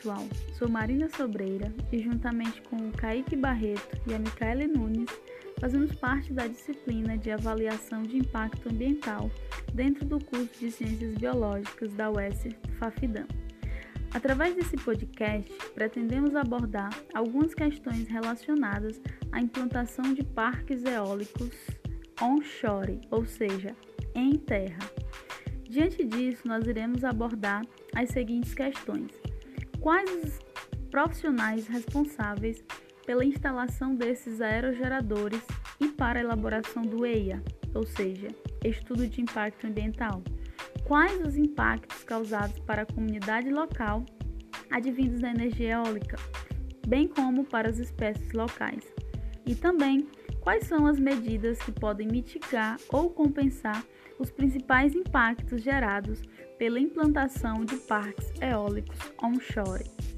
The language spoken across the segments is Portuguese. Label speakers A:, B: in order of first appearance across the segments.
A: pessoal, sou Marina Sobreira e juntamente com o Kaique Barreto e a Micaele Nunes, fazemos parte da disciplina de avaliação de impacto ambiental dentro do curso de Ciências Biológicas da UES Fafidam. Através desse podcast, pretendemos abordar algumas questões relacionadas à implantação de parques eólicos onshore, ou seja, em terra. Diante disso, nós iremos abordar as seguintes questões: Quais os profissionais responsáveis pela instalação desses aerogeradores e para a elaboração do EIA, ou seja, Estudo de Impacto Ambiental? Quais os impactos causados para a comunidade local advindos da energia eólica, bem como para as espécies locais? E também quais são as medidas que podem mitigar ou compensar os principais impactos gerados pela implantação de parques eólicos onshore.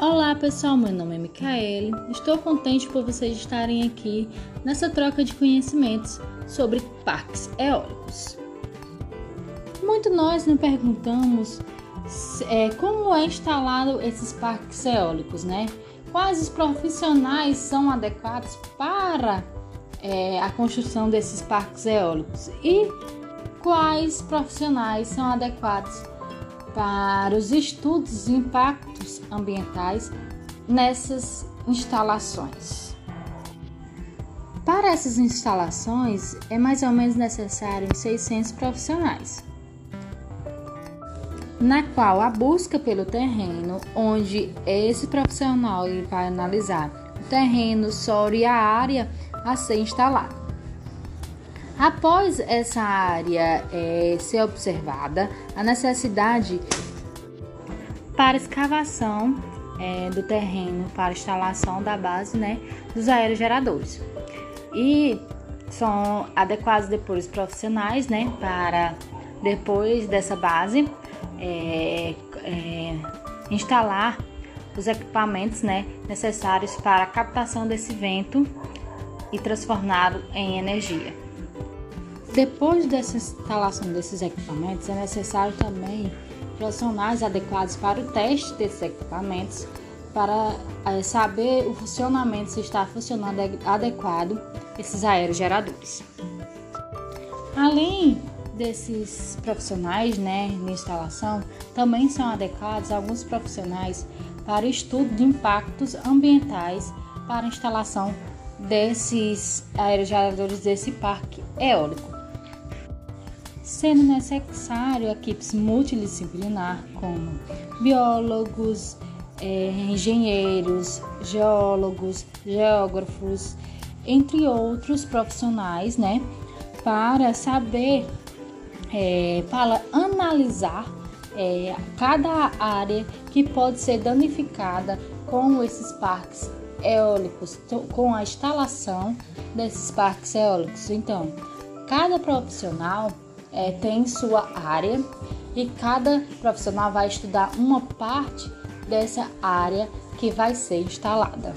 B: Olá pessoal, meu nome é Micaele. Estou contente por vocês estarem aqui nessa troca de conhecimentos sobre parques eólicos. Muito nós nos perguntamos é, como é instalado esses parques eólicos, né? Quais os profissionais são adequados para é, a construção desses parques eólicos e quais profissionais são adequados para os estudos de impactos ambientais nessas instalações. Para essas instalações é mais ou menos necessário 600 profissionais na qual a busca pelo terreno, onde esse profissional vai analisar o terreno, solo e a área a ser instalada. Após essa área é, ser observada, a necessidade para escavação é, do terreno para instalação da base né, dos aerogeradores. E são adequados depois profissionais né, para depois dessa base é, é, instalar os equipamentos né, necessários para a captação desse vento e transformá-lo em energia. Depois dessa instalação desses equipamentos, é necessário também profissionais adequados para o teste desses equipamentos, para é, saber o funcionamento, se está funcionando adequado esses aerogeradores. Além desses profissionais né, de instalação também são adequados alguns profissionais para estudo de impactos ambientais para instalação desses aerogeradores desse parque eólico. Sendo necessário equipes multidisciplinar como biólogos, é, engenheiros, geólogos, geógrafos, entre outros profissionais, né, para saber é, para analisar é, cada área que pode ser danificada com esses parques eólicos, com a instalação desses parques eólicos. Então, cada profissional é, tem sua área e cada profissional vai estudar uma parte dessa área que vai ser instalada.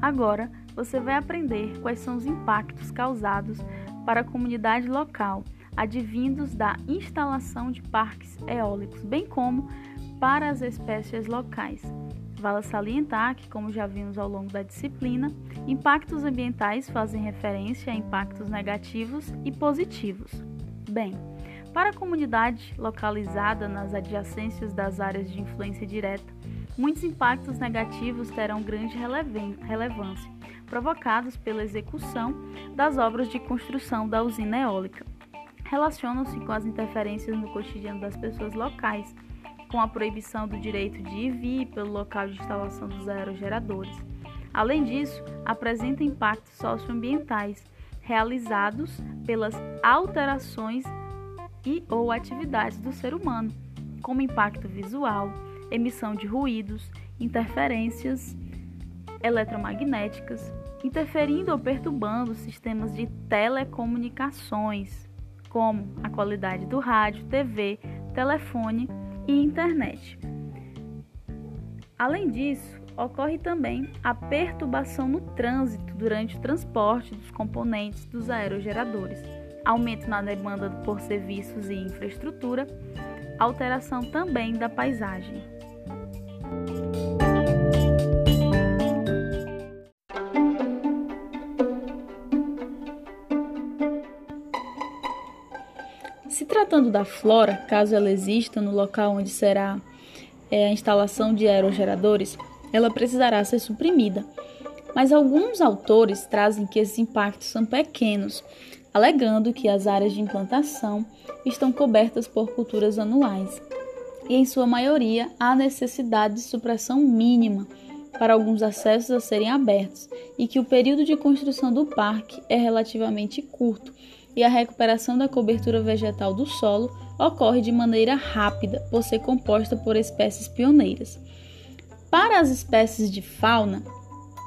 A: Agora você vai aprender quais são os impactos causados para a comunidade local, advindos da instalação de parques eólicos, bem como para as espécies locais. Vale salientar que, como já vimos ao longo da disciplina, impactos ambientais fazem referência a impactos negativos e positivos. Bem, para a comunidade localizada nas adjacências das áreas de influência direta, muitos impactos negativos terão grande relevância, provocados pela execução das obras de construção da usina eólica. Relacionam-se com as interferências no cotidiano das pessoas locais, com a proibição do direito de ir e vir pelo local de instalação dos aerogeradores. Além disso, apresenta impactos socioambientais realizados pelas alterações e ou atividades do ser humano, como impacto visual, emissão de ruídos, interferências eletromagnéticas, interferindo ou perturbando sistemas de telecomunicações, como a qualidade do rádio, TV, telefone e internet. Além disso, ocorre também a perturbação no trânsito durante o transporte dos componentes dos aerogeradores, aumento na demanda por serviços e infraestrutura, alteração também da paisagem. Tratando da flora, caso ela exista no local onde será é, a instalação de aerogeradores, ela precisará ser suprimida. Mas alguns autores trazem que esses impactos são pequenos, alegando que as áreas de implantação estão cobertas por culturas anuais e, em sua maioria, há necessidade de supressão mínima para alguns acessos a serem abertos e que o período de construção do parque é relativamente curto e a recuperação da cobertura vegetal do solo ocorre de maneira rápida por ser composta por espécies pioneiras. Para as espécies de fauna,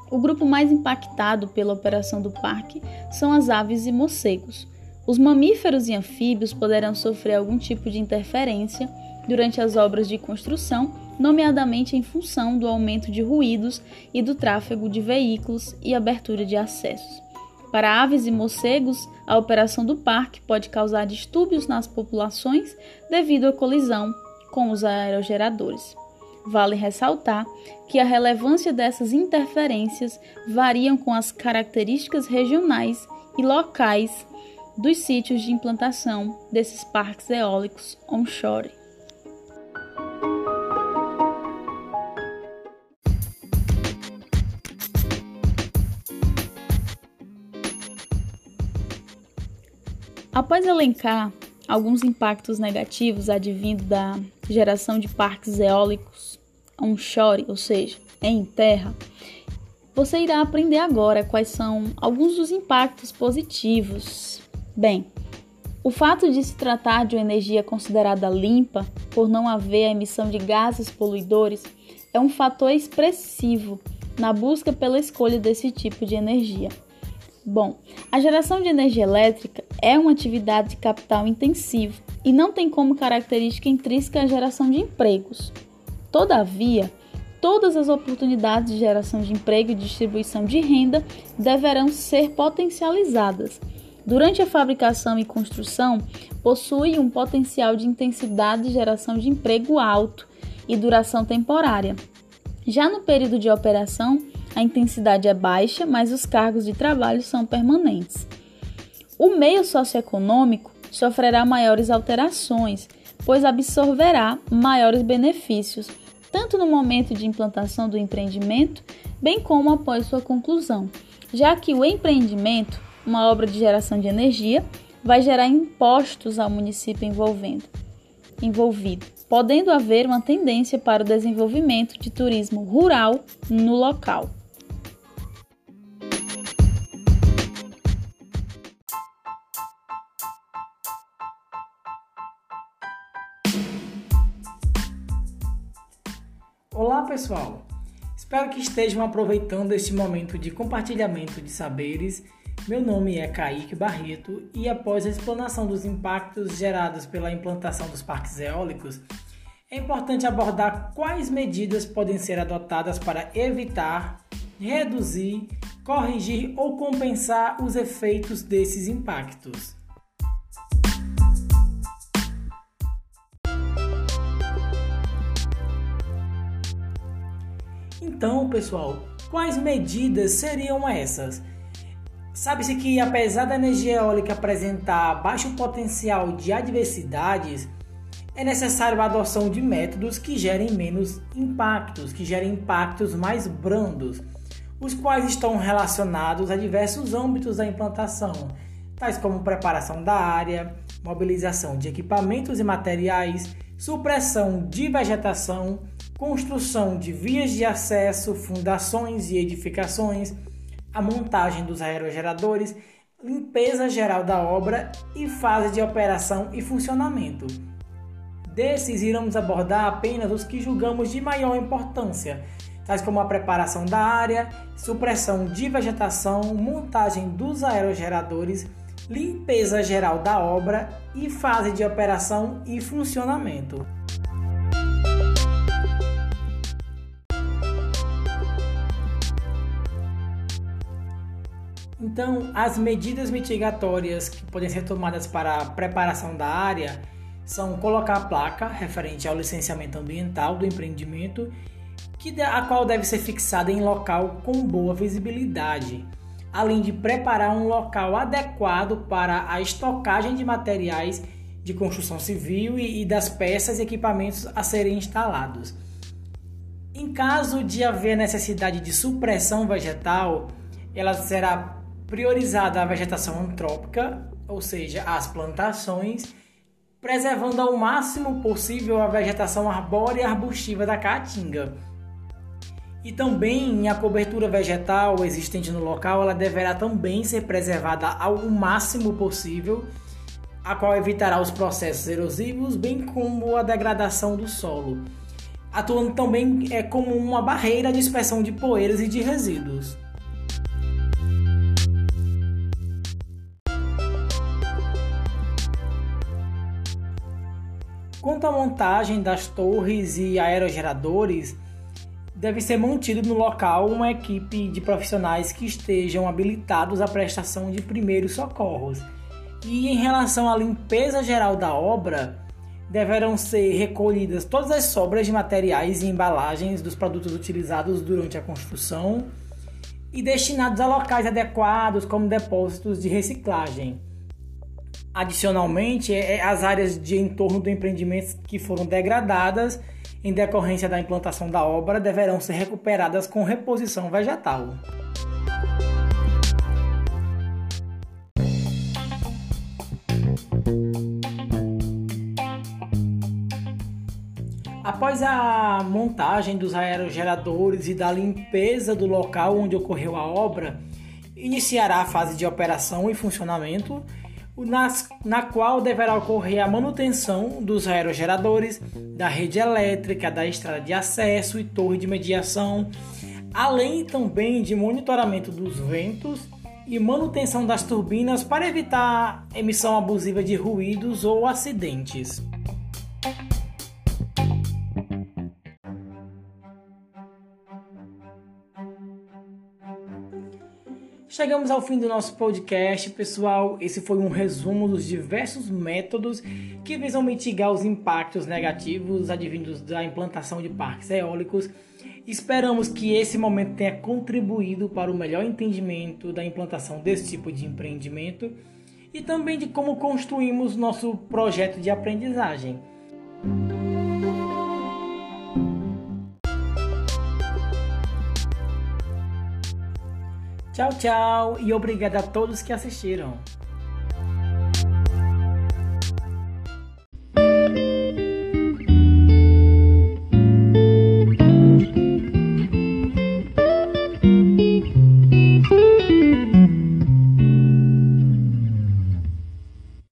A: o grupo mais impactado pela operação do parque são as aves e morcegos. Os mamíferos e anfíbios poderão sofrer algum tipo de interferência durante as obras de construção, nomeadamente em função do aumento de ruídos e do tráfego de veículos e abertura de acessos. Para aves e morcegos, a operação do parque pode causar distúrbios nas populações devido à colisão com os aerogeradores. Vale ressaltar que a relevância dessas interferências variam com as características regionais e locais dos sítios de implantação desses parques eólicos onshore. Após elencar alguns impactos negativos advindo da geração de parques eólicos onshore, ou seja, em terra, você irá aprender agora quais são alguns dos impactos positivos. Bem, o fato de se tratar de uma energia considerada limpa, por não haver a emissão de gases poluidores, é um fator expressivo na busca pela escolha desse tipo de energia. Bom, a geração de energia elétrica é uma atividade de capital intensivo e não tem como característica intrínseca a geração de empregos. Todavia, todas as oportunidades de geração de emprego e distribuição de renda deverão ser potencializadas. Durante a fabricação e construção, possui um potencial de intensidade de geração de emprego alto e duração temporária. Já no período de operação, a intensidade é baixa, mas os cargos de trabalho são permanentes. O meio socioeconômico sofrerá maiores alterações, pois absorverá maiores benefícios, tanto no momento de implantação do empreendimento, bem como após sua conclusão, já que o empreendimento, uma obra de geração de energia, vai gerar impostos ao município envolvendo, envolvido, podendo haver uma tendência para o desenvolvimento de turismo rural no local.
C: Pessoal, espero que estejam aproveitando este momento de compartilhamento de saberes. Meu nome é Kaique Barreto e após a explanação dos impactos gerados pela implantação dos parques eólicos, é importante abordar quais medidas podem ser adotadas para evitar, reduzir, corrigir ou compensar os efeitos desses impactos. Então, pessoal, quais medidas seriam essas? Sabe-se que, apesar da energia eólica apresentar baixo potencial de adversidades, é necessário a adoção de métodos que gerem menos impactos, que gerem impactos mais brandos, os quais estão relacionados a diversos âmbitos da implantação, tais como preparação da área, mobilização de equipamentos e materiais, supressão de vegetação, construção de vias de acesso, fundações e edificações, a montagem dos aerogeradores, limpeza geral da obra e fase de operação e funcionamento. Desses iremos abordar apenas os que julgamos de maior importância, tais como a preparação da área, supressão de vegetação, montagem dos aerogeradores, limpeza geral da obra e fase de operação e funcionamento. Então, as medidas mitigatórias que podem ser tomadas para a preparação da área são colocar a placa referente ao licenciamento ambiental do empreendimento, que a qual deve ser fixada em local com boa visibilidade, além de preparar um local adequado para a estocagem de materiais de construção civil e das peças e equipamentos a serem instalados. Em caso de haver necessidade de supressão vegetal, ela será priorizada a vegetação antrópica, ou seja, as plantações, preservando ao máximo possível a vegetação arbórea e arbustiva da caatinga. E também a cobertura vegetal existente no local, ela deverá também ser preservada ao máximo possível, a qual evitará os processos erosivos, bem como a degradação do solo, atuando também é como uma barreira de dispersão de poeiras e de resíduos. Quanto à montagem das torres e aerogeradores, deve ser mantido no local uma equipe de profissionais que estejam habilitados à prestação de primeiros socorros. E em relação à limpeza geral da obra, deverão ser recolhidas todas as sobras de materiais e embalagens dos produtos utilizados durante a construção e destinados a locais adequados, como depósitos de reciclagem. Adicionalmente, é, é as áreas de entorno do empreendimento que foram degradadas em decorrência da implantação da obra deverão ser recuperadas com reposição vegetal. Após a montagem dos aerogeradores e da limpeza do local onde ocorreu a obra, iniciará a fase de operação e funcionamento nas, na qual deverá ocorrer a manutenção dos aerogeradores, da rede elétrica, da estrada de acesso e torre de mediação, além também de monitoramento dos ventos e manutenção das turbinas para evitar emissão abusiva de ruídos ou acidentes. Chegamos ao fim do nosso podcast, pessoal. Esse foi um resumo dos diversos métodos que visam mitigar os impactos negativos advindos da implantação de parques eólicos. Esperamos que esse momento tenha contribuído para o melhor entendimento da implantação desse tipo de empreendimento e também de como construímos nosso projeto de aprendizagem. Tchau, tchau e obrigado a todos que assistiram.